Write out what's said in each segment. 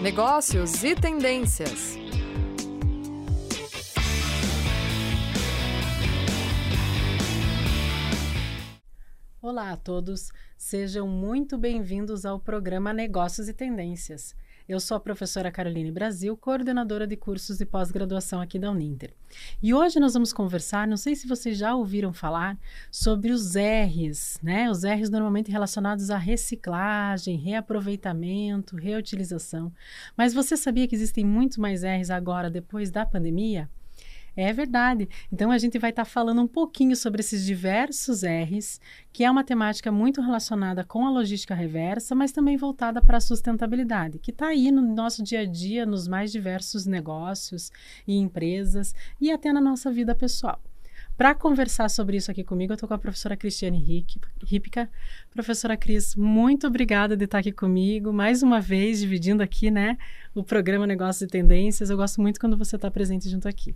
negócios e tendências. Olá a todos, sejam muito bem-vindos ao programa Negócios e Tendências. Eu sou a professora Caroline Brasil, coordenadora de cursos de pós-graduação aqui da Uninter. E hoje nós vamos conversar, não sei se vocês já ouviram falar, sobre os R's, né? Os R's normalmente relacionados à reciclagem, reaproveitamento, reutilização. Mas você sabia que existem muito mais R's agora, depois da pandemia? É verdade. Então a gente vai estar tá falando um pouquinho sobre esses diversos R's, que é uma temática muito relacionada com a logística reversa, mas também voltada para a sustentabilidade, que está aí no nosso dia a dia, nos mais diversos negócios e empresas e até na nossa vida pessoal. Para conversar sobre isso aqui comigo, eu estou com a professora Cristiane Ripka. Professora Cris, muito obrigada de estar aqui comigo, mais uma vez dividindo aqui, né, o programa Negócios e Tendências. Eu gosto muito quando você está presente junto aqui.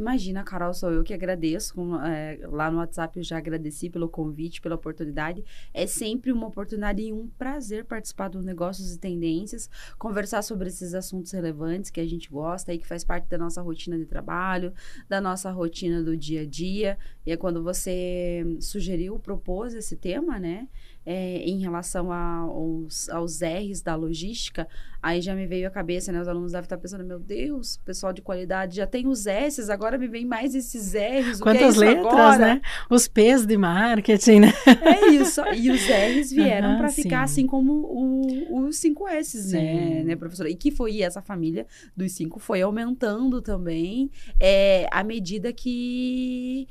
Imagina, Carol, sou eu que agradeço. Com, é, lá no WhatsApp eu já agradeci pelo convite, pela oportunidade. É sempre uma oportunidade e um prazer participar do Negócios e Tendências, conversar sobre esses assuntos relevantes que a gente gosta e que faz parte da nossa rotina de trabalho, da nossa rotina do dia a dia. E é quando você sugeriu, propôs esse tema, né? É, em relação aos, aos R's da logística, aí já me veio a cabeça, né? Os alunos devem estar pensando, meu Deus, pessoal de qualidade já tem os S's, agora me vem mais esses R's. Quantas é letras, agora? né? Os P's de marketing, né? É isso. E os R's vieram para ficar assim como os cinco S's, né, né, professora? E que foi essa família dos cinco foi aumentando também é, à medida que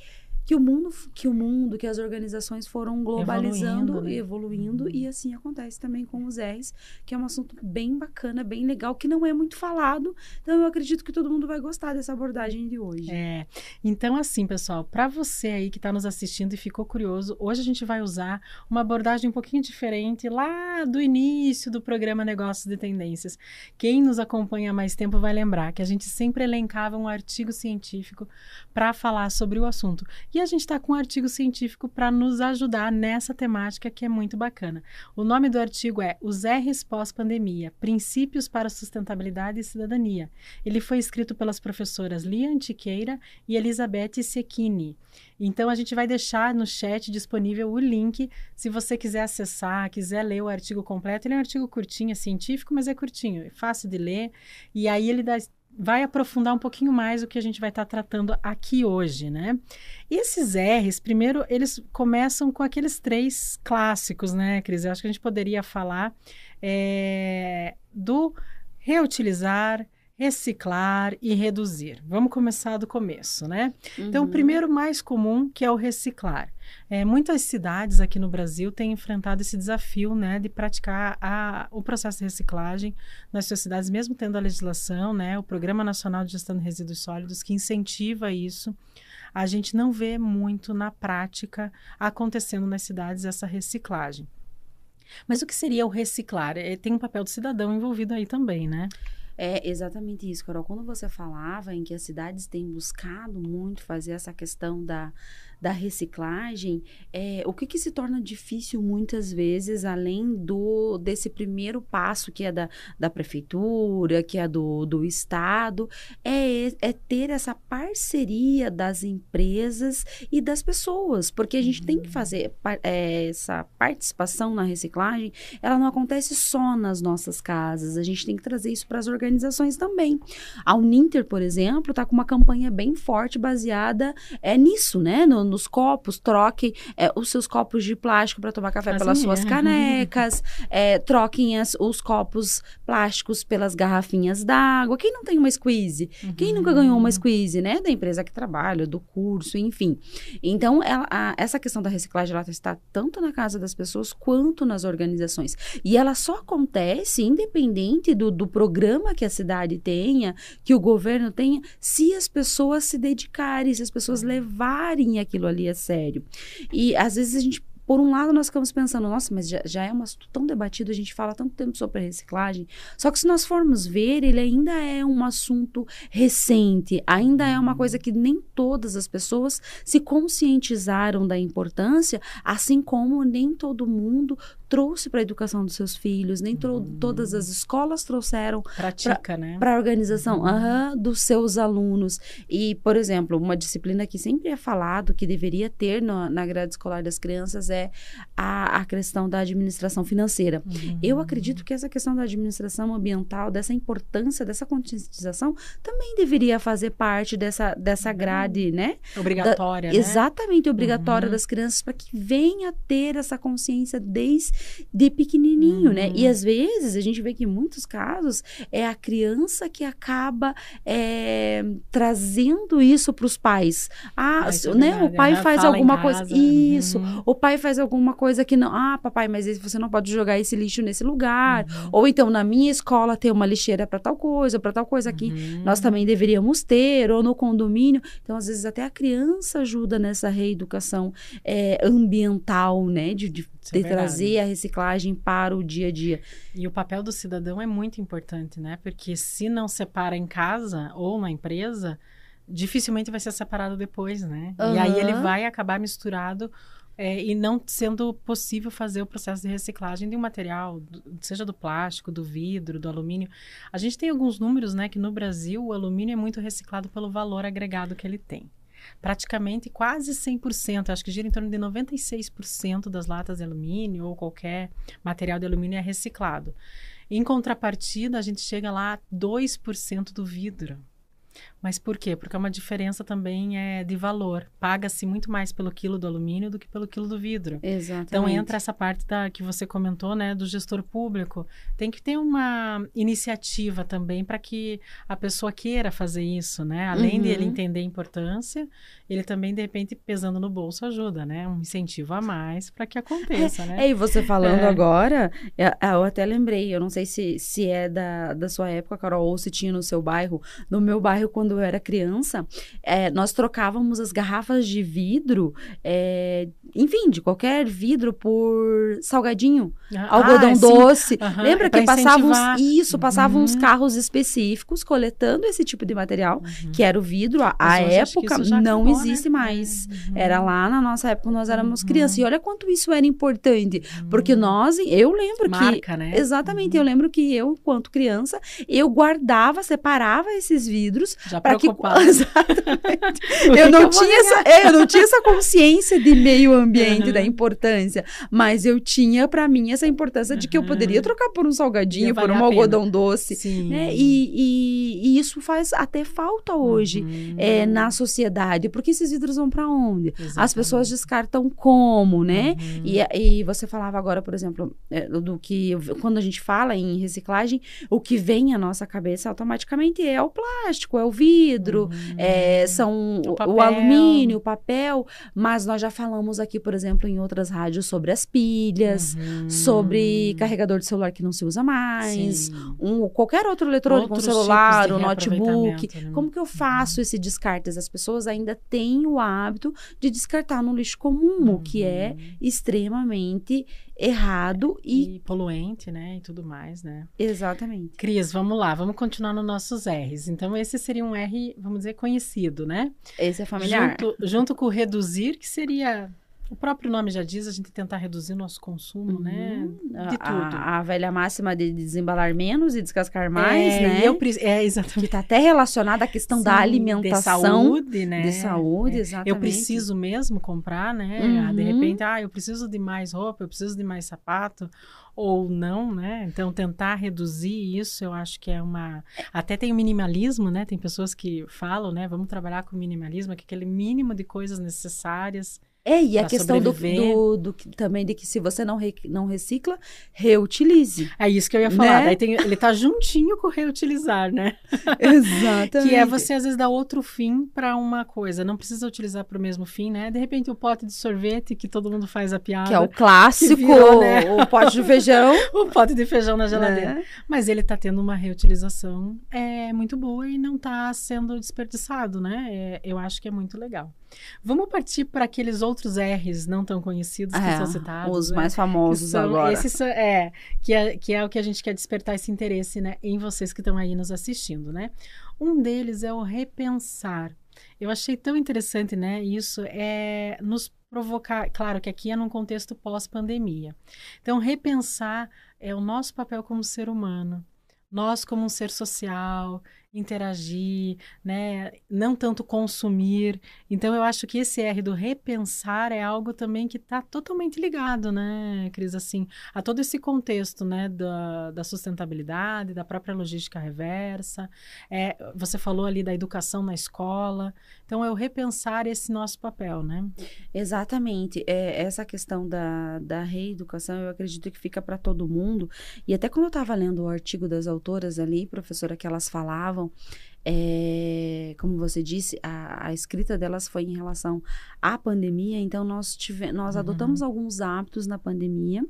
que o mundo, que o mundo, que as organizações foram globalizando evoluindo, né? e evoluindo uhum. e assim acontece também com os R's, que é um assunto bem bacana, bem legal, que não é muito falado. Então eu acredito que todo mundo vai gostar dessa abordagem de hoje. É. Então assim, pessoal, para você aí que está nos assistindo e ficou curioso, hoje a gente vai usar uma abordagem um pouquinho diferente lá do início do programa Negócios de Tendências. Quem nos acompanha há mais tempo vai lembrar que a gente sempre elencava um artigo científico para falar sobre o assunto. E a gente está com um artigo científico para nos ajudar nessa temática que é muito bacana. O nome do artigo é Os R's pós-pandemia: Princípios para Sustentabilidade e Cidadania. Ele foi escrito pelas professoras Lia Antiqueira e Elizabeth Secchini. Então a gente vai deixar no chat disponível o link se você quiser acessar, quiser ler o artigo completo. Ele é um artigo curtinho, é científico, mas é curtinho, é fácil de ler. E aí ele dá vai aprofundar um pouquinho mais o que a gente vai estar tá tratando aqui hoje, né? E esses R's, primeiro, eles começam com aqueles três clássicos, né, Cris? Eu acho que a gente poderia falar é, do reutilizar, reciclar e reduzir. Vamos começar do começo, né? Uhum. Então, o uhum. primeiro mais comum, que é o reciclar. É, muitas cidades aqui no Brasil têm enfrentado esse desafio né, de praticar a, o processo de reciclagem nas suas cidades, mesmo tendo a legislação, né, o Programa Nacional de Gestão de Resíduos Sólidos, que incentiva isso. A gente não vê muito na prática acontecendo nas cidades essa reciclagem. Mas o que seria o reciclar? É, tem um papel do cidadão envolvido aí também, né? É exatamente isso, Carol. Quando você falava em que as cidades têm buscado muito fazer essa questão da, da reciclagem, é, o que, que se torna difícil muitas vezes, além do desse primeiro passo que é da, da prefeitura, que é do, do Estado, é, é ter essa parceria das empresas e das pessoas, porque a gente uhum. tem que uhum. fazer é, essa participação na reciclagem, ela não acontece só nas nossas casas, a gente tem que trazer isso para as organizações também. A Uninter, por exemplo, está com uma campanha bem forte baseada é nisso, né? No, nos copos, troque é, os seus copos de plástico para tomar café assim pelas suas canecas, é, troquem as, os copos plásticos pelas garrafinhas d'água. Quem não tem uma squeeze? Uhum. Quem nunca ganhou uma squeeze, né? Da empresa que trabalha, do curso, enfim. Então, ela, a, essa questão da reciclagem, ela está tanto na casa das pessoas quanto nas organizações. E ela só acontece independente do, do programa que a cidade tenha, que o governo tenha, se as pessoas se dedicarem, se as pessoas levarem aquilo ali é sério. E às vezes a gente por um lado, nós ficamos pensando, nossa, mas já, já, é um assunto tão debatido, a gente fala tanto tempo sobre reciclagem. Só que se nós formos ver, ele ainda é um assunto recente, ainda é uma coisa que nem todas as pessoas se conscientizaram da importância, assim como nem todo mundo trouxe para a educação dos seus filhos, nem Uhum. todas as escolas trouxeram Pratica, né? para a organização Uhum. aham, dos seus alunos. E, por exemplo, uma disciplina que sempre é falado que deveria ter na, na grade escolar das crianças é a, a questão da administração financeira. Uhum. Eu acredito que essa questão da administração ambiental, dessa importância, dessa conscientização, também deveria fazer parte dessa, dessa grade, né? Obrigatória, né? Exatamente obrigatória Uhum. das crianças para que venha a ter essa consciência desde pequenininho, né? Uhum. E às vezes a gente vê que em muitos casos é a criança que acaba é, trazendo isso para os pais. Ah, Ah, é né? verdade. O pai Aham, faz alguma coisa. casa. Isso. Uhum. O pai faz alguma coisa que não. Ah, papai, mas você não pode jogar esse lixo nesse lugar. Uhum. Ou então, na minha escola tem uma lixeira para tal coisa, para tal coisa aqui. Uhum. Nós também deveríamos ter, ou no condomínio. Então, às vezes, até a criança ajuda nessa reeducação é, ambiental, né? De, de, Isso é de verdade. trazer a reciclagem para o dia a dia. E o papel do cidadão é muito importante, né? Porque se não separa em casa ou na empresa, dificilmente vai ser separado depois, né? E aí ele vai acabar misturado é, e não sendo possível fazer o processo de reciclagem de um material, seja do plástico, do vidro, do alumínio. A gente tem alguns números, né? Que no Brasil o alumínio é muito reciclado pelo valor agregado que ele tem. Praticamente quase 100%, acho que gira em torno de 96% das latas de alumínio ou qualquer material de alumínio é reciclado. Em contrapartida, a gente chega lá a 2% do vidro. Mas por quê? Porque é uma diferença também é de valor. Paga-se muito mais pelo quilo do alumínio do que pelo quilo do vidro. Exatamente. Então entra essa parte da que você comentou, né, do gestor público. Tem que ter uma iniciativa também para que a pessoa queira fazer isso, né? Além Uhum. de ele entender a importância, ele também de repente pesando no bolso ajuda, né? Um incentivo a mais para que aconteça, né? É, e você falando É. agora, eu, eu até lembrei, eu não sei se, se é da, da sua época, Carol, ou se tinha no seu bairro. No meu bairro, quando eu era criança, é, nós trocávamos as garrafas de vidro, é, enfim, de qualquer vidro, por salgadinho, Ah, algodão sim. doce. Aham, Lembra é que passavam uns, isso, passavam uns Uhum. carros específicos coletando esse tipo de material, Uhum. que era o vidro. A, a que época não acabou, né? existe mais. Uhum. Era lá na nossa época, nós éramos Uhum. crianças. E olha quanto isso era importante. Porque Uhum. nós, eu lembro que. Marca, né? Exatamente, Uhum. eu lembro que eu, quanto criança, eu guardava, separava esses vidros Já para que. Exatamente. Eu não eu tinha essa, é, eu não tinha essa consciência de meio ambiente Uhum. da importância, mas eu tinha para mim essa importância de que eu Uhum. poderia trocar por um salgadinho, por um algodão doce, Sim. né? E, e- e isso faz até falta hoje. Uhum. é, na sociedade, porque esses vidros vão para onde? As Exatamente. pessoas descartam como, né? Uhum. E, e você falava agora, por exemplo, é, do que quando a gente fala em reciclagem, o que vem à nossa cabeça automaticamente é o plástico, é o vidro, Uhum. é, são O o, alumínio, o papel, mas nós já falamos aqui, por exemplo, em outras rádios sobre as pilhas, Uhum. sobre carregador de celular que não se usa mais, Sim. um, qualquer outro eletrônico, Outros um celular, um notebook. né? Como que eu faço esse descarte? As pessoas ainda têm o hábito de descartar no lixo comum, o que é Uhum. extremamente errado e, E poluente, né? E tudo mais, né? exatamente. Cris, vamos lá, vamos continuar nos nossos R's. Então, esse seria um R, vamos dizer, conhecido, né? Esse é familiar. Junto, junto com reduzir, que seria. O próprio nome já diz, a gente tentar reduzir o nosso consumo, né? Uhum. De A- tudo. A, a velha máxima de desembalar menos e descascar mais, é, né? Eu, é, Que exatamente. está até relacionada à questão da Sim, alimentação. De saúde, né? De saúde, É. exatamente. Eu preciso mesmo comprar, né? Ah, De Uhum. repente, ah, eu preciso de mais roupa, eu preciso de mais sapato, ou não, né? Então, tentar reduzir isso, eu acho que é uma. Até tem o minimalismo, né? Tem pessoas que falam, né? Vamos trabalhar com minimalismo, que é aquele mínimo de coisas necessárias. É, e a questão do, do, do que- também de que se você não, re- não recicla, reutilize. É isso que eu ia falar. Né? Daí tem, ele tá juntinho com reutilizar, né? Exatamente. Que é você, às vezes, dar outro fim para uma coisa. Não precisa utilizar para o mesmo fim, né? De repente, o pote de sorvete, que todo mundo faz a piada. Que é o clássico, virou, né? o pote de feijão. o pote de feijão na geladeira. né? Mas ele está tendo uma reutilização é, muito boa e não está sendo desperdiçado, né? É, eu acho que é muito legal. Vamos partir para aqueles outros R's não tão conhecidos que É, são citados. os né? mais famosos são- agora. Esses é, que é, que é o que a gente quer despertar esse interesse né, em vocês que estão aí nos assistindo, né? Um deles é o repensar. Eu achei tão interessante, né? Isso é nos provocar, claro que aqui é num contexto pós-pandemia. Então, repensar é o nosso papel como ser humano, nós como um ser social, interagir, né? Não tanto consumir. Então eu acho que esse R do repensar é algo também que está totalmente ligado, né, Cris, assim, a todo esse contexto, né, da, da sustentabilidade, da própria logística reversa. É, você falou ali da educação na escola. Então é o repensar esse nosso papel, né? Exatamente. É, essa questão da, da reeducação, eu acredito que fica para todo mundo. E até quando eu estava lendo o artigo das autoras ali, professora, que elas falavam falavam, é, como você disse, a, a, escrita delas foi em relação à pandemia, então nós, tive, nós uhum. adotamos alguns hábitos na pandemia,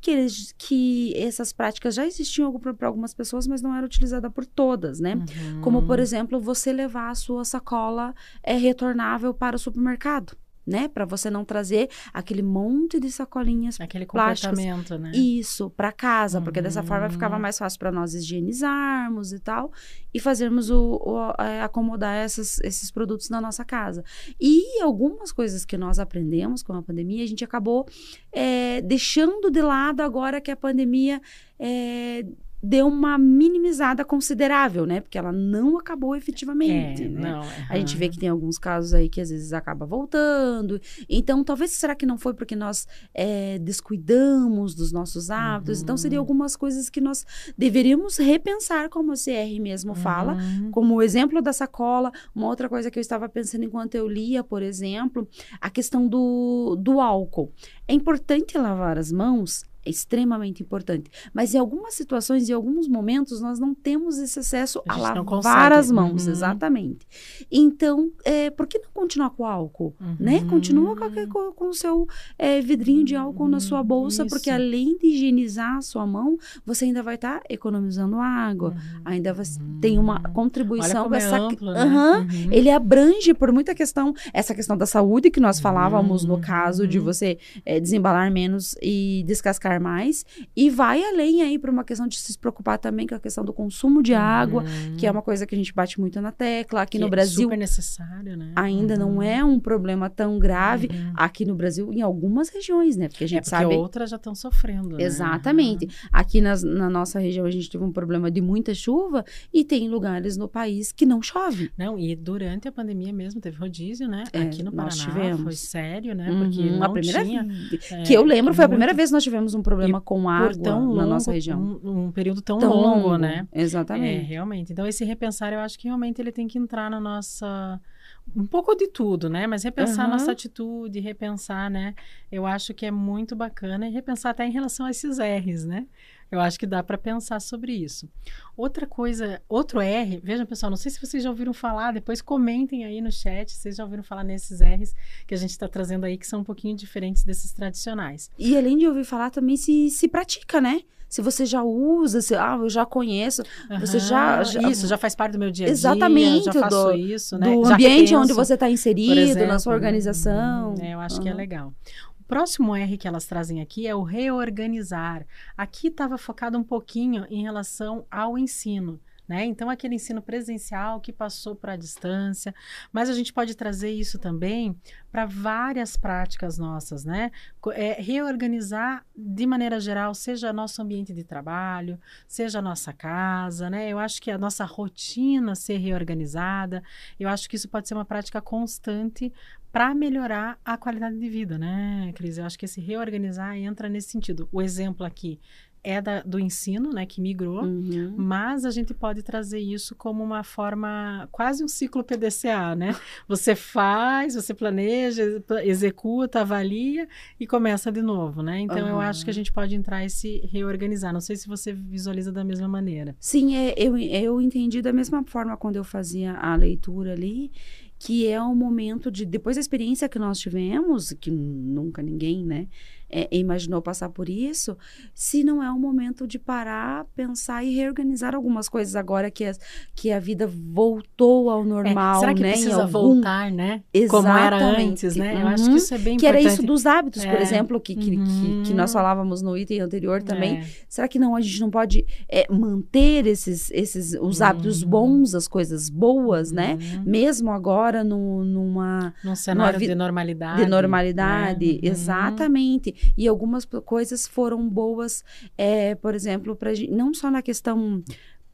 que, eles, que essas práticas já existiam para algumas pessoas, mas não era utilizada por todas, né? Uhum. Como, por exemplo, você levar a sua sacola é, retornável para o supermercado né? Para você não trazer aquele monte de sacolinhas aquele comportamento, né? Isso, para casa, uhum. porque dessa forma ficava uhum. mais fácil para nós higienizarmos e tal e fazermos o, o é, acomodar essas, esses produtos na nossa casa. E algumas coisas que nós aprendemos com a pandemia, a gente acabou é, deixando de lado agora que a pandemia é, deu uma minimizada considerável, né? Porque ela não acabou efetivamente, é, né? Não, uhum. A gente vê que tem alguns casos aí que às vezes acaba voltando. Então, talvez será que não foi porque nós é, descuidamos dos nossos hábitos? Uhum. Então, seria algumas coisas que nós deveríamos repensar, como a CR mesmo fala, uhum. como o exemplo da sacola. Uma outra coisa que eu estava pensando enquanto eu lia, por exemplo, a questão do, do álcool. É importante lavar as mãos é extremamente importante. Mas em algumas situações, em alguns momentos, nós não temos esse acesso a, a lavar as mãos, uhum. exatamente. Então, é, por que não continuar com o álcool? Uhum. Né? Continua com, com, o seu é, vidrinho de álcool uhum. na sua bolsa, Isso. porque além de higienizar a sua mão, você ainda vai estar tá economizando água. Uhum. Ainda vai, tem uma contribuição com é essa. Amplo, né? Uhum. Ele abrange por muita questão, essa questão da saúde que nós falávamos no caso de uhum. você é, desembalar menos e descascar mais e vai além aí para uma questão de se preocupar também com a questão do consumo de água, uhum. que é uma coisa que a gente bate muito na tecla aqui que no é Brasil. super necessário, né? Ainda uhum. não é um problema tão grave uhum. aqui no Brasil, em algumas regiões, né? Porque a gente é porque sabe. outras já estão sofrendo. Né? Exatamente. Aqui nas, na nossa região a gente teve um problema de muita chuva e tem lugares no país que não chove. Não, e durante a pandemia mesmo teve rodízio, né? É, aqui no Paraná tivemos. foi sério, né? Porque uhum. não a primeira tinha, é, que eu lembro foi a primeira vez que nós tivemos um problema e com água longo, na nossa região. Um, um período tão, tão longo, longo, né? Exatamente. É, realmente. Então, esse repensar, eu acho que realmente ele tem que entrar na nossa um pouco de tudo, né? Mas repensar uhum. nossa atitude, repensar, né? Eu acho que é muito bacana e repensar até em relação a esses R's, né? Eu acho que dá para pensar sobre isso. Outra coisa, outro R, vejam pessoal, não sei se vocês já ouviram falar, depois comentem aí no chat se vocês já ouviram falar nesses R's que a gente está trazendo aí, que são um pouquinho diferentes desses tradicionais. E além de ouvir falar, também se, se pratica, né? se você já usa, se, ah, eu já conheço, uhum, você já, já, Isso, já faz parte do meu dia a dia. Exatamente. Já faço do, isso, né? Do já ambiente onde você está inserido, exemplo, na sua organização. É, eu acho uhum. que é legal. Próximo R que elas trazem aqui é o reorganizar. Aqui estava focado um pouquinho em relação ao ensino. Né? Então, aquele ensino presencial que passou para a distância, mas a gente pode trazer isso também para várias práticas nossas, né? É, reorganizar de maneira geral, seja nosso ambiente de trabalho, seja nossa casa, né? Eu acho que a nossa rotina ser reorganizada, eu acho que isso pode ser uma prática constante para melhorar a qualidade de vida, né, Cris? Eu acho que esse reorganizar entra nesse sentido. O exemplo aqui é da, do ensino, né, que migrou, uhum. mas a gente pode trazer isso como uma forma, quase um ciclo PDCA, né? Você faz, você planeja, executa, avalia e começa de novo, né? Então uhum. eu acho que a gente pode entrar e se reorganizar. Não sei se você visualiza da mesma maneira. Sim, é, eu, eu entendi da mesma forma quando eu fazia a leitura ali que é o momento de depois da experiência que nós tivemos, que nunca ninguém, né, é, imaginou passar por isso, se não é um momento de parar, pensar e reorganizar algumas coisas agora que, as, que a vida voltou ao normal, é, será que né? precisa algum... voltar, né? Exatamente. Como era antes, né? Uhum. Eu acho que isso é bem que importante. era isso dos hábitos, por É. exemplo, que, que, Uhum. que, que nós falávamos no item anterior também. É. Será que não a gente não pode é, manter esses, esses os hábitos Uhum. bons, as coisas boas, né? Uhum. Mesmo agora no, numa Num cenário vi- de normalidade. de normalidade, né? Uhum. exatamente. E algumas coisas foram boas, é, por exemplo, pra, não só na questão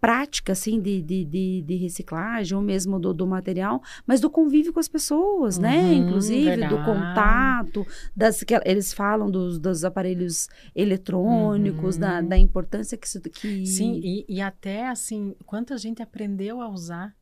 prática, assim, de, de, de, de reciclagem, ou mesmo do, do material, mas do convívio com as pessoas, né? Uhum, Inclusive, do verdade. contato, das, que eles falam dos, dos aparelhos eletrônicos, da, Uhum. da importância que isso... Que... Sim, e, e até assim, quanta gente aprendeu a usar,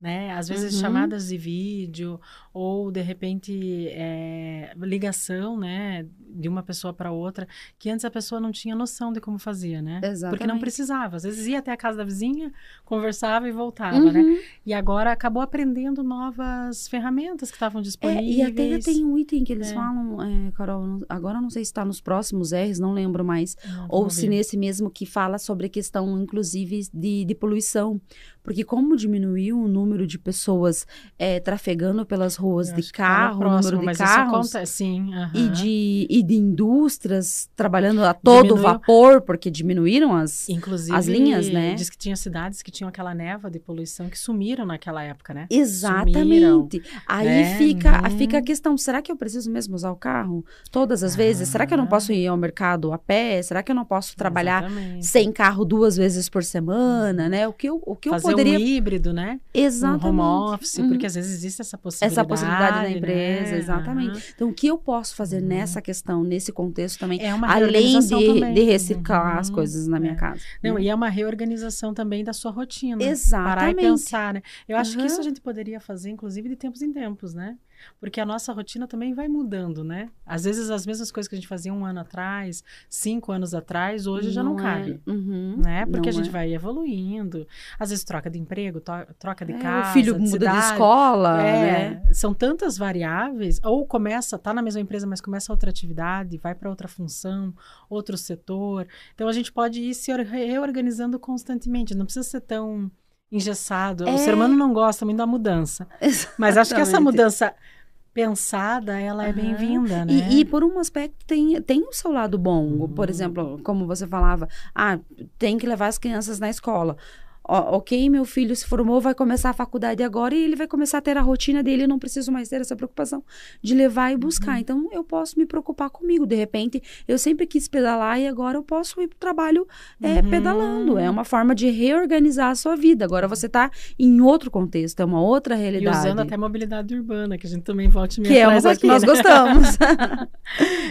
né? Às vezes Uhum. chamadas de vídeo ou de repente é, ligação, né? De uma pessoa para outra, que antes a pessoa não tinha noção de como fazia, né? Porque não Exatamente. precisava. Às vezes ia até a casa da vizinha, conversava e voltava, né? Uhum. E agora acabou aprendendo novas ferramentas que estavam É, disponíveis. e até tem um item que eles É. falam, é, Carol, agora não sei se está nos próximos R's, não lembro mais, Não, ou se ver. nesse mesmo que fala sobre a questão, inclusive, de, de poluição. Porque como diminuiu o número de pessoas é, trafegando pelas ruas Eu de tá carro, o número de carros, Isso acontece, sim, e, de, e de indústrias trabalhando a todo Diminuiu. vapor, porque diminuíram as... Inclusive, as linhas, né? Diz que tinha cidades que tinham aquela neva de poluição que sumiram naquela época, né? Exatamente. Aí né? fica, Uhum. fica a questão: será que eu preciso mesmo usar o carro todas as vezes? Será que eu não Ah. posso ir ao mercado a pé? Será que eu não posso trabalhar Exatamente. sem carro duas vezes por semana, né? O que eu, o que eu Fazer poderia. um híbrido, né? Exatamente. Um home office, Uhum. porque às vezes existe essa possibilidade. Essa possibilidade da né? empresa, exatamente. Aham. Então, o que eu posso fazer Uhum. nessa questão, nesse contexto também, É uma além de, também. de reciclar as Uhum. coisas na minha É. casa? Não, né? e é uma reorganização também da sua rotina. Parar e Exatamente. pensar, né? Eu acho que isso a gente poderia fazer, inclusive, de tempos em tempos, né? Porque a nossa rotina também vai mudando, né? Às vezes as mesmas coisas que a gente fazia um ano atrás, cinco anos atrás, hoje já não, é. cabe. Uhum. Né? Porque Não a gente é. vai evoluindo. Às vezes troca de emprego, troca de É, casa. O filho de muda de cidade. escola, É, né? são tantas variáveis, ou começa, tá na mesma empresa, mas começa outra atividade, vai para outra função, outro setor. Então a gente pode ir se or- reorganizando constantemente, não precisa ser tão engessado. É. O ser humano não gosta muito da mudança, mas acho que essa Exatamente. mudança pensada, ela é bem-vinda, né? E, e por um aspecto tem, tem o seu lado bom. Por Uhum. exemplo, como você falava, ah, tem que levar as crianças na escola. Ó, ok, meu filho se formou, vai começar a faculdade agora e ele vai começar a ter a rotina dele, eu não preciso mais ter essa preocupação de levar e buscar. Uhum. Então, eu posso me preocupar comigo. De repente, eu sempre quis pedalar e agora eu posso ir para o trabalho é, Uhum. pedalando. É uma forma de reorganizar a sua vida. Agora você está em outro contexto, é uma outra E realidade. usando até mobilidade urbana, que a gente também volte meio que é uma coisa que nós gostamos.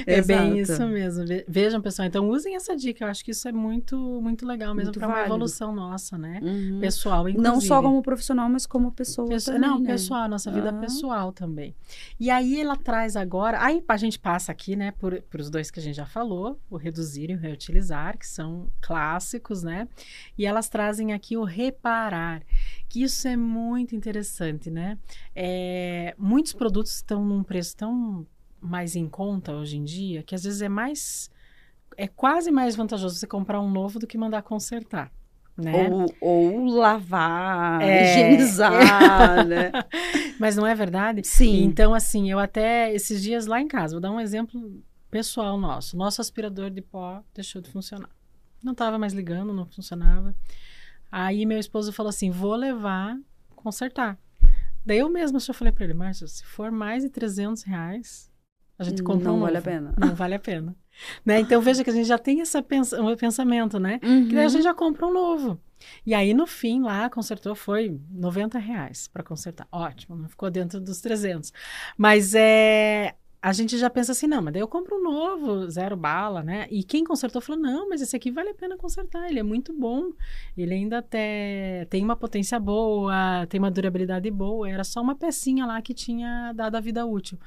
É bem isso mesmo. Ve- Vejam, pessoal, então usem essa dica. Eu acho que isso é muito, muito legal mesmo para uma evolução nossa, né? Uhum. Pessoal, inclusive. Não só como profissional, mas como pessoa Pessoa- também, não, né? pessoal, nossa vida Aham. pessoal também. E aí ela traz agora, aí a gente passa aqui, né, por, por os dois que a gente já falou, o reduzir e o reutilizar, que são clássicos, né? E elas trazem aqui o reparar, que isso é muito interessante, né? É, muitos produtos estão num preço tão mais em conta hoje em dia, que às vezes é mais, é quase mais vantajoso você comprar um novo do que mandar consertar, né? Ou, ou lavar, É. higienizar, né? Mas não é verdade? Sim. Então, assim, eu até esses dias lá em casa, vou dar um exemplo pessoal nosso. Nosso aspirador de pó deixou de funcionar. Não estava mais ligando, não funcionava. Aí meu esposo falou assim: vou levar, consertar. Daí eu mesma só falei para ele, Márcio, se for mais de 300 reais, a gente compra Não um vale a pena. Não vale a pena. Né? Então veja que a gente já tem esse pensamento, né? Que daí a Uhum. gente já compra um novo. E aí, no fim, lá, consertou, foi 90 reais para consertar. Ótimo, não ficou dentro dos 300. Mas é, a gente já pensa assim, não, mas daí eu compro um novo, zero bala, né? E quem consertou falou, não, mas esse aqui vale a pena consertar, ele é muito bom. Ele ainda até tem uma potência boa, tem uma durabilidade boa. Era só uma pecinha lá que tinha dado a vida útil.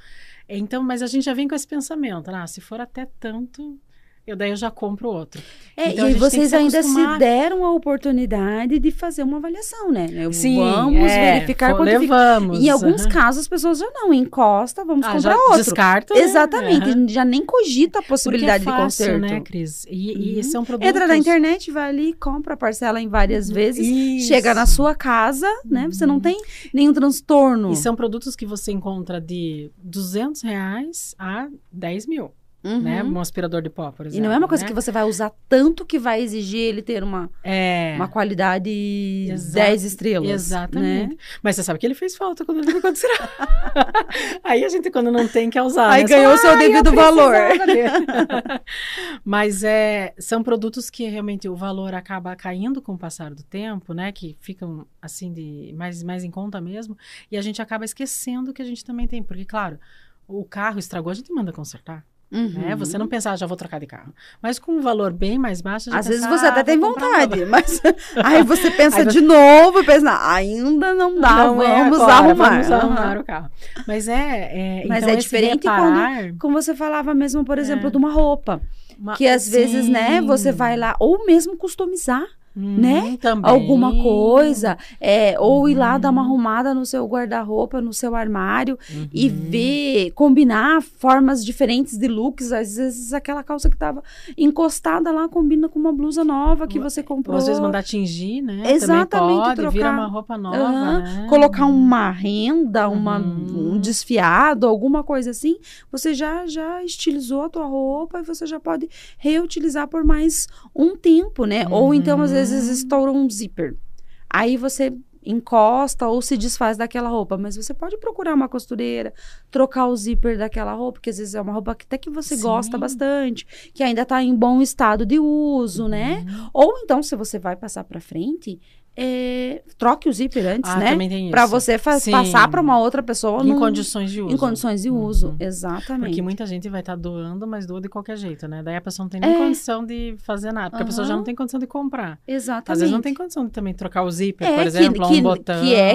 Então, mas a gente já vem com esse pensamento, ah, se for até tanto, eu daí eu já compro outro. É, Então, e vocês ainda acostumar. se deram a oportunidade de fazer uma avaliação, né? Eu- Sim, vamos é, verificar quanto fica. levamos. Em alguns casos, as pessoas já não, encosta, vamos Ah, comprar outro. descarta. né? Exatamente, Aham. já nem cogita a possibilidade é fácil, de conserto. né, Cris? E, e Uhum. são produtos... Entra na internet, vai ali, compra, parcela em várias vezes, Isso. chega na sua casa, né? Você não Uhum. tem nenhum transtorno. E são produtos que você encontra de 200 reais a 10 mil, Uhum. né? Um aspirador de pó, por E exemplo. não é uma coisa né? que você vai usar tanto que vai exigir ele ter uma, É, uma qualidade Exa- 10 estrelas. exatamente. Né? Mas você sabe que ele fez falta quando ele ficou de tirar. Aí a gente, quando não tem, quer usar. Aí né? ganhou Só, seu "Ai, eu devido valor." precisava dele." Mas é, são produtos que realmente o valor acaba caindo com o passar do tempo, né? Que ficam assim de mais, mais em conta mesmo. E a gente acaba esquecendo que a gente também tem. Porque, claro, o carro estragou, a gente manda consertar. Uhum. Né? Você não pensar, ah, já vou trocar de carro. Mas com um valor bem mais baixo, Às vezes você "Ah, até tem comprar um vontade, mas aí você pensa Aí você- de novo e pensa, "Não, ainda não dá, Não é vamos agora, arrumar. Vamos arrumar o carro. Mas é. é Mas então é diferente reparar, Como você falava mesmo, por exemplo, É. de uma roupa. uma- Que às vezes, né, Sim. você vai lá, ou mesmo customizar Hum, né? também. alguma coisa, é, ou ir lá dar uma Uhum. arrumada no seu guarda-roupa, no seu armário, e Uhum. ver, combinar formas diferentes de looks. Às vezes aquela calça que tava encostada lá combina com uma blusa nova que você Ou comprou. às vezes mandar tingir, né? Exatamente, pode, vira trocar. uma roupa nova, Aham, né? colocar uma renda, uma, Uhum. um desfiado, alguma coisa assim, você já já estilizou a tua roupa e você já pode reutilizar por mais um tempo, né? Ou então às vezes Uhum. estoura um zíper. Aí você encosta ou se desfaz daquela roupa, mas você pode procurar uma costureira, trocar o zíper daquela roupa, que às vezes é uma roupa que até que você Sim. gosta bastante, que ainda tá em bom estado de uso, né? Uhum. Ou então, se você vai passar para frente, é, troque o zíper antes, Ah, né? Para você Sim. passar para uma outra pessoa Em num- condições de uso. em condições de uso, Uhum. exatamente. Porque muita gente vai estar doando, mas doa de qualquer jeito, né? Daí a pessoa não tem nem É. condição de fazer nada, porque a pessoa já não tem condição de comprar. Exatamente. Às vezes não tem condição de também trocar o zíper, É, por que- exemplo, que- um botão. que é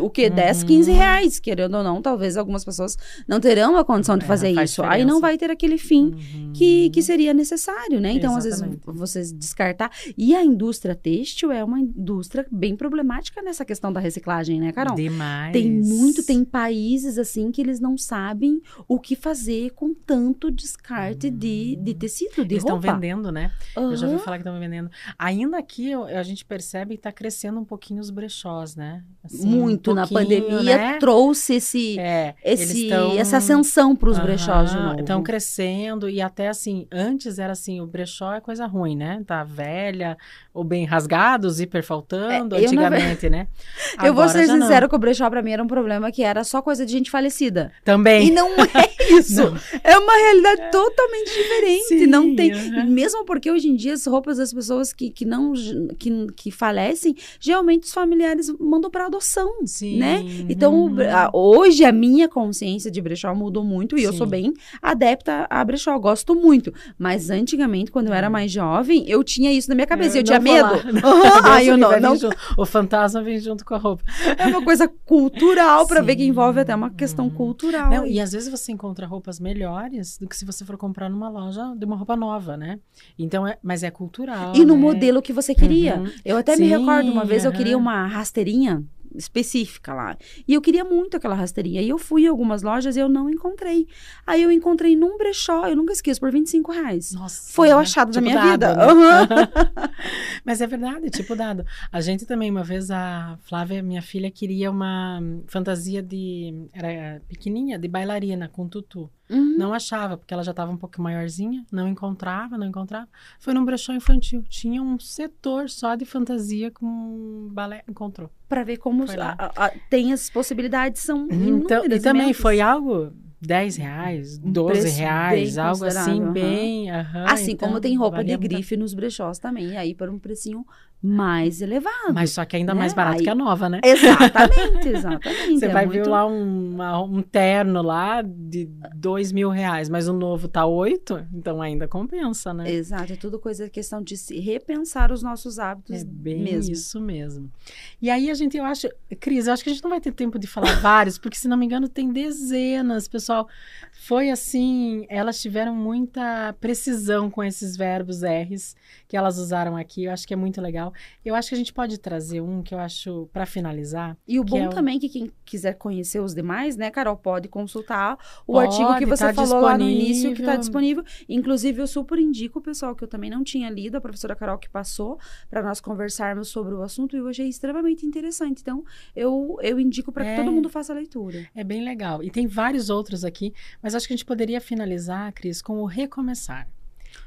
O que? 10, Uhum. 15 reais, querendo ou não, talvez algumas pessoas não terão a condição de É, fazer faz isso. Aí não diferença. vai ter aquele fim Uhum. que, que seria necessário, né? Então, às vezes, Exatamente. vocês descartar. E a indústria têxtil é uma indústria bem problemática nessa questão da reciclagem, né, Carol? Demais. Tem muito, tem países assim que eles não sabem o que fazer com tanto descarte de, de tecido, de Eles estão roupa. vendendo, né? Eu já ouvi falar que estão vendendo. Ainda aqui a gente percebe que está crescendo um pouquinho os brechós, né? Assim, um muito na pouquinho, pandemia né? trouxe esse, É, esse tão- essa ascensão para os brechós de Aham, novo. Estão crescendo e até assim, antes era assim, o brechó é coisa ruim, né? Tá velha, ou bem rasgado, o zíper faltando, É, eu, na antigamente, né? Eu vou Agora ser já não. sincera que o brechó para mim era um problema que era só coisa de gente falecida. Também. E não é isso. Não. É uma realidade totalmente diferente. Sim, não tem. e Mesmo porque hoje em dia as roupas das pessoas que, que não que, que falecem, geralmente os familiares mandam para adoção. Sim. né? Então, uhum. a- hoje a minha consciência de brechó mudou muito e eu Sim. sou bem adepta a brechó, gosto muito. Mas antigamente, quando eu era Hum. mais jovem, eu tinha isso na minha cabeça, eu, não tinha medo. Ai, eu me não, livre, não junto. O fantasma vem junto com a roupa. é uma coisa cultural para ver que envolve até uma questão Uhum. cultural. Não, e às vezes você encontra roupas melhores do que se você for comprar numa loja de uma roupa nova, né? Então é, mas é cultural. E no né? modelo que você queria. Uhum. Eu até me Sim, recordo, uma vez eu queria uma rasteirinha específica lá. E eu queria muito aquela rasteirinha. E eu fui em algumas lojas e eu não encontrei. Aí eu encontrei num brechó, eu nunca esqueço, por 25 reais. Nossa, Foi o né? achado da Tipo minha dado, vida. né? Aham. Mas é verdade, tipo dado. A gente também, uma vez, a Flávia, minha filha, queria uma fantasia de. Era pequenininha, de bailarina, com tutu. Uhum. Não achava, porque ela já estava um pouco maiorzinha, não encontrava, não encontrava. Foi num brechó infantil. Tinha um setor só de fantasia com balé. Encontrou. Pra ver como a- a- tem as possibilidades, são Então, e também foi algo 10 reais, Um 12 preço reais, algo assim, aham. bem. aham, Assim então, como tem roupa de grife nos brechós também, aí por um precinho mais elevado. Mas só que ainda né? mais barato Aí- que a nova, né? Exatamente, exatamente. Você é vai ver muito- lá um, uma- um terno lá de dois mil reais, mas o novo tá oito, então ainda compensa, né? Exato, é tudo coisa, questão de se repensar os nossos hábitos É bem mesmo. isso mesmo. E aí a gente, eu acho, Cris, eu acho que a gente não vai ter tempo de falar vários, porque se não me engano tem dezenas, pessoal. Foi assim, elas tiveram muita precisão com esses verbos R's que elas usaram aqui. Eu acho que é muito legal. Eu acho que a gente pode trazer um que eu acho para finalizar. E o bom é o- também que quem quiser conhecer os demais, né, Carol, pode consultar o Pode, artigo que você tá falou lá no início, que está disponível. Inclusive, eu super indico, pessoal, que eu também não tinha lido, a professora Carol que passou, para nós conversarmos sobre o assunto, e eu achei extremamente interessante. Então, eu, eu indico para É. que todo mundo faça a leitura. É bem legal. E tem vários outros aqui, mas acho que a gente poderia finalizar, Cris, com o recomeçar.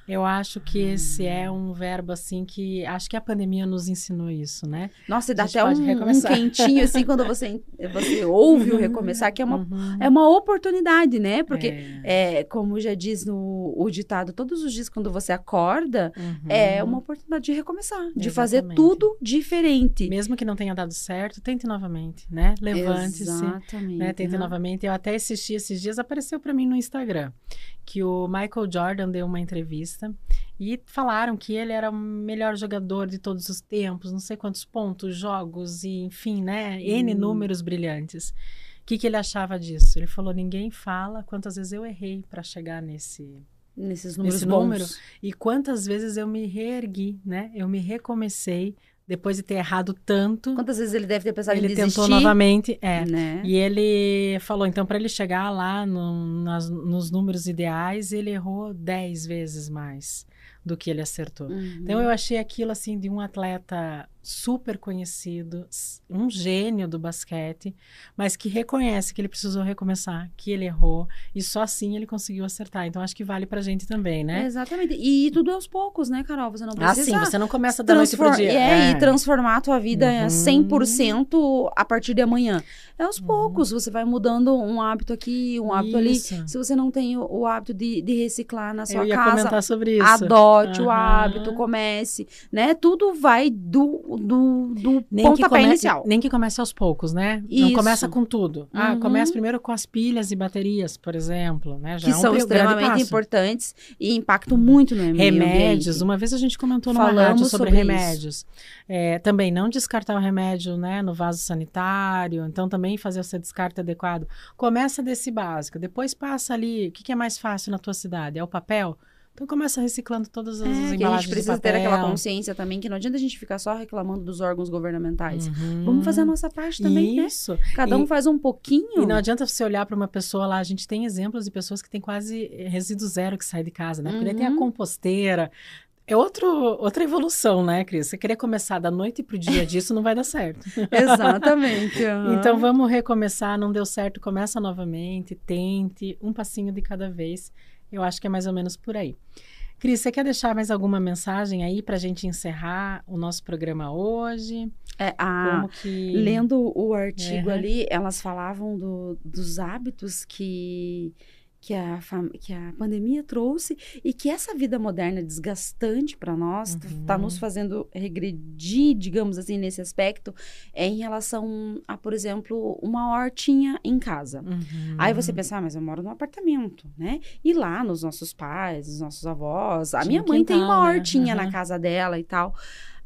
Eu acho que esse é um verbo assim que acho que a pandemia nos ensinou isso, né? Nossa, e dá até um, um quentinho, assim, quando você, você ouve o recomeçar, que é uma, Uhum. é uma oportunidade, né? Porque, É. é, como já diz no o ditado, todos os dias quando você acorda, Uhum. é uma oportunidade de recomeçar, de fazer Exatamente. tudo diferente. Mesmo que não tenha dado certo, tente novamente, né? Levante-se. Exatamente. Né, tente né? novamente. Eu até assisti esses dias, apareceu para mim no Instagram, que o Michael Jordan deu uma entrevista e falaram que ele era o melhor jogador de todos os tempos, não sei quantos pontos, jogos e enfim, né? N Hum. números brilhantes. O que, que ele achava disso? Ele falou: ninguém fala quantas vezes eu errei para chegar nesse. Nesses números Esse número. E quantas vezes eu me reergui, né? Eu me recomecei depois de ter errado tanto. Quantas vezes ele deve ter pensado Ele em desistir? tentou novamente. É. Né? E ele falou, então, para ele chegar lá no- nas- nos números ideais, ele errou 10 vezes mais do que ele acertou. Uhum. Então, eu achei aquilo, assim, de um atleta super conhecido, um gênio do basquete, mas que reconhece que ele precisou recomeçar, que ele errou, e só assim ele conseguiu acertar. Então, acho que vale pra gente também, né? Exatamente. E tudo aos poucos, né, Carol? Você não Ah, precisa... sim, você não começa da noite pro dia. É, e transformar a tua vida Uhum. 100% a partir de amanhã. É aos Uhum. poucos, você vai mudando um hábito aqui, um hábito ali. Isso. Se você não tem o, o hábito de, de reciclar na sua Eu ia casa, comentar sobre isso. adote o Aham. hábito, comece, né? Tudo vai do, do, do Nem pontapé come- inicial. nem que comece aos poucos, né? Não Isso. começa com tudo. Ah, Uhum. começa primeiro com as pilhas e baterias, por exemplo, né? Já Que é um são extremamente importantes e impactam muito no meio Remédios, ambiente. uma vez a gente comentou numa Falamos rádio sobre, sobre remédios. É, também não descartar o remédio né, no vaso sanitário, então também fazer o seu descarte adequado. Começa desse básico, depois passa ali, o que, que é mais fácil na tua cidade? É o papel? Então começa reciclando todas as É, que a embalagens gente precisa ter aquela consciência também que não adianta a gente ficar só reclamando dos órgãos governamentais. Uhum. Vamos fazer a nossa parte também, né? Isso. Cada um E- faz um pouquinho. E não adianta você olhar para uma pessoa lá, a gente tem exemplos de pessoas que têm quase eh, resíduo zero que sai de casa, né? Porque daí tem a Uhum. composteira. É outro, outra evolução, né, Cris? Você querer começar da noite pro dia disso não vai dar certo. Exatamente. aham. Então vamos recomeçar, não deu certo, começa novamente, tente, um passinho de cada vez. Eu acho que é mais ou menos por aí. Cris, você quer deixar mais alguma mensagem aí para a gente encerrar o nosso programa hoje? É, a- Como que... lendo o artigo Uhum. ali, elas falavam do- dos hábitos que, que, a, que a pandemia trouxe e que essa vida moderna desgastante para nós está Uhum. nos fazendo regredir, digamos assim, nesse aspecto, é em relação a, por exemplo, uma hortinha em casa. Uhum. Aí você pensa, ah, mas eu moro num apartamento, né? E lá nos nossos pais, nos nossos avós, a Tinha minha mãe tem uma quintal, né? hortinha na Aham. casa dela e tal,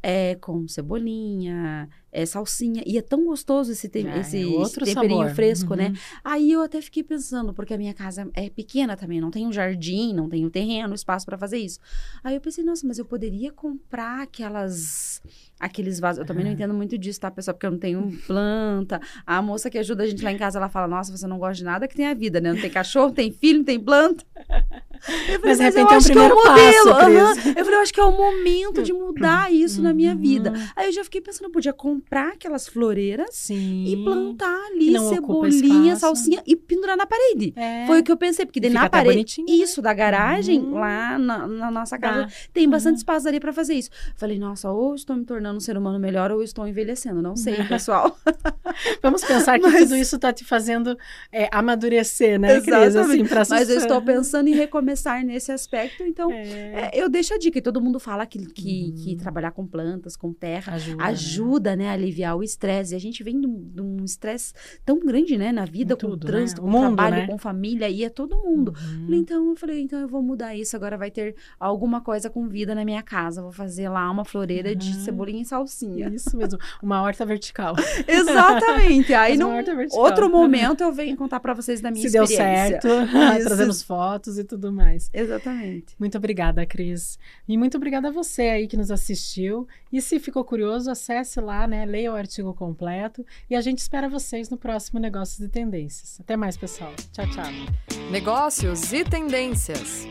é, com cebolinha, é, salsinha, e é tão gostoso esse, te é esse outro temperinho sabor. fresco, né? Uhum. Aí eu até fiquei pensando, porque a minha casa é pequena também, não tem um jardim, não tem um terreno, espaço para fazer isso. Aí eu pensei, nossa, mas eu poderia comprar aquelas aqueles vasos. Eu também não entendo muito disso, tá, pessoal? Porque eu não tenho planta. A moça que ajuda a gente lá em casa, ela fala: "Nossa, você não gosta de nada que tem a vida, né? Não tem cachorro, não tem filho, não tem planta". Eu falei, Mas, de eu repente, é um acho que é o primeiro modelo. passo, aham." Cris. Eu falei, eu acho que é o momento de mudar isso na minha vida. Uhum. Aí eu já fiquei pensando, eu podia comprar aquelas floreiras Sim. e plantar ali ocupa cebolinha, salsinha e pendurar na parede. É. Foi o que eu pensei, porque daí na parede. né? Isso, da garagem, Uhum. lá na, na nossa casa, tem bastante Uhum. espaço ali pra fazer isso. Falei, nossa, ou estou me tornando um ser humano melhor ou estou envelhecendo. Não sei, pessoal. Vamos pensar que Mas... tudo isso está te fazendo é, amadurecer, né, Cris? Assim, Mas eu estou pensando em recomeçar nesse aspecto, então é. É, eu deixo a dica. Todo mundo fala que, que, uhum. que trabalhar com plantas, com terra, ajuda, ajuda né? né? a aliviar o estresse. E a gente vem de um estresse tão grande, né, na vida, em com tudo, o trânsito, né? com o trabalho, né? com família, e é todo mundo. Uhum. Então eu falei, então eu vou mudar isso. Agora vai ter alguma coisa com vida na minha casa. Vou fazer lá uma floreira uhum. de cebolinha e salsinha. Isso mesmo, uma horta vertical. Exatamente. Aí, num outro momento, eu venho contar para vocês da minha Se experiência. Se deu certo, trazemos fotos e tudo mais. Exatamente. Muito obrigada, Cris. E muito obrigada a você aí que nos assistiu. E se ficou curioso, acesse lá, né? Leia o artigo completo. E a gente espera vocês no próximo Negócios e Tendências. Até mais, pessoal. Tchau, tchau. Negócios e Tendências.